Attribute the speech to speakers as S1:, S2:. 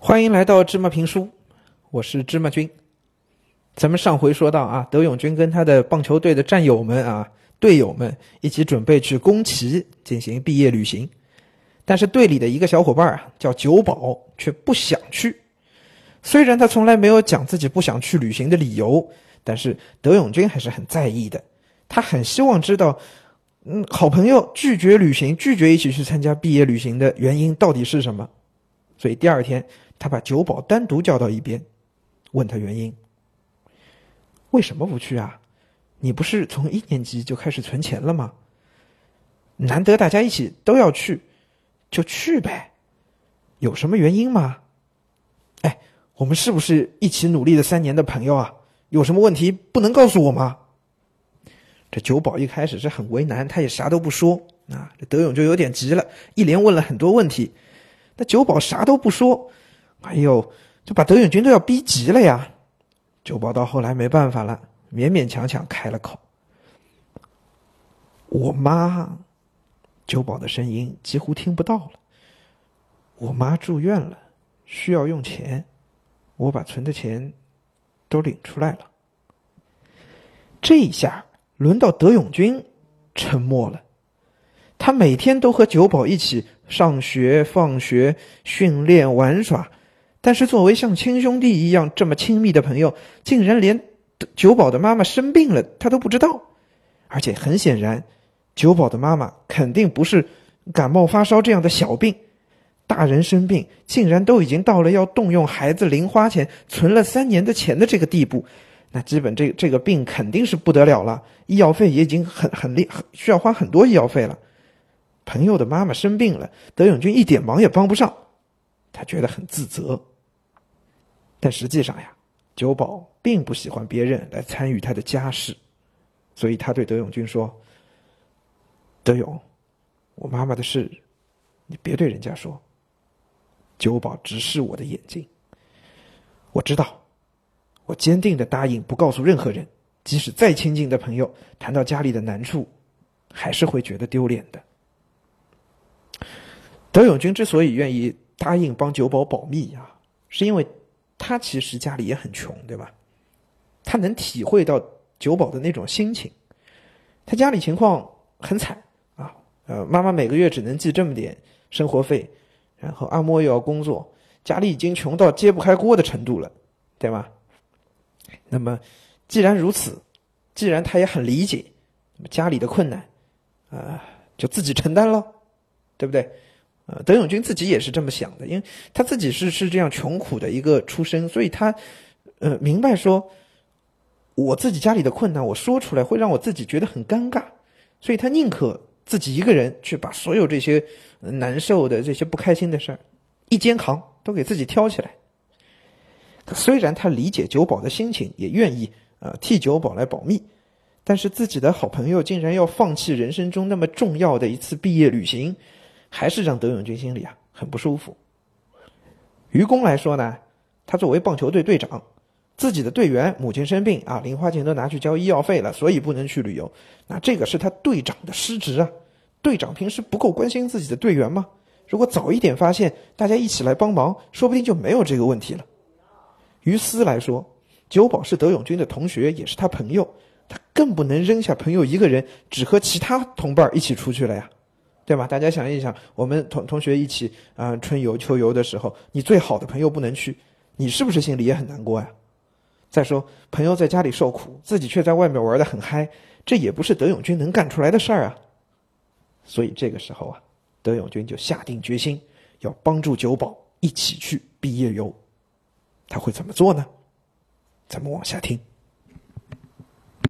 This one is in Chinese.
S1: 欢迎来到芝麻评书，我是芝麻君。咱们上回说到啊，德永君跟他的棒球队的战友们啊、队友们一起准备去宫崎进行毕业旅行，但是队里的一个小伙伴啊，叫久保，却不想去。虽然他从来没有讲自己不想去旅行的理由，但是德永君还是很在意的。他很希望知道，嗯，好朋友拒绝旅行、拒绝一起去参加毕业旅行的原因到底是什么。所以第二天，他把酒保单独叫到一边，问他原因。为什么不去啊？你不是从一年级就开始存钱了吗？难得大家一起都要去，就去呗。有什么原因吗？哎，我们是不是一起努力了三年的朋友啊？有什么问题不能告诉我吗？这酒保一开始是很为难，他也啥都不说啊。德勇就有点急了，一连问了很多问题。那酒保啥都不说，哎呦，就把德永君都要逼急了呀。酒保到后来没办法了，勉勉强强开了口：“我妈。”酒保的声音几乎听不到了。我妈住院了，需要用钱，我把存的钱都领出来了。这一下轮到德永君沉默了。他每天都和酒保一起上学、放学、训练、玩耍，但是作为像亲兄弟一样这么亲密的朋友，竟然连久保的妈妈生病了他都不知道。而且很显然，久保的妈妈肯定不是感冒发烧这样的小病，大人生病竟然都已经到了要动用孩子零花钱存了三年的钱的这个地步，那基本这这个病肯定是不得了了，医药费也已经很很厉，需要花很多医药费了。朋友的妈妈生病了，德永君一点忙也帮不上，他觉得很自责。但实际上呀，九保并不喜欢别人来参与他的家事，所以他对德永君说：“德永，我妈妈的事，你别对人家说。”九保直视我的眼睛，我知道，我坚定的答应不告诉任何人，即使再亲近的朋友谈到家里的难处，还是会觉得丢脸的。德永君之所以愿意答应帮九保保密啊，是因为他其实家里也很穷，对吧？他能体会到九保的那种心情。他家里情况很惨啊，呃，妈妈每个月只能寄这么点生活费，然后阿莫又要工作，家里已经穷到揭不开锅的程度了，对吧？那么，既然如此，既然他也很理解家里的困难，啊，就自己承担了，对不对？呃，德永君自己也是这么想的，因为他自己是是这样穷苦的一个出身，所以他，呃，明白说，我自己家里的困难，我说出来会让我自己觉得很尴尬，所以他宁可自己一个人去把所有这些难受的、这些不开心的事儿一肩扛，都给自己挑起来。虽然他理解久保的心情，也愿意呃替久保来保密，但是自己的好朋友竟然要放弃人生中那么重要的一次毕业旅行。还是让德永君心里啊很不舒服。于公来说呢，他作为棒球队队长，自己的队员母亲生病啊，零花钱都拿去交医药费了，所以不能去旅游。那这个是他队长的失职啊！队长平时不够关心自己的队员吗？如果早一点发现，大家一起来帮忙，说不定就没有这个问题了。于私来说，久保是德永君的同学，也是他朋友，他更不能扔下朋友一个人，只和其他同伴一起出去了呀。对吧？大家想一想，我们同同学一起啊，春游、秋游的时候，你最好的朋友不能去，你是不是心里也很难过呀？再说，朋友在家里受苦，自己却在外面玩的很嗨，这也不是德永君能干出来的事儿啊。所以这个时候啊，德永君就下定决心要帮助九保一起去毕业游。他会怎么做呢？咱们往下听。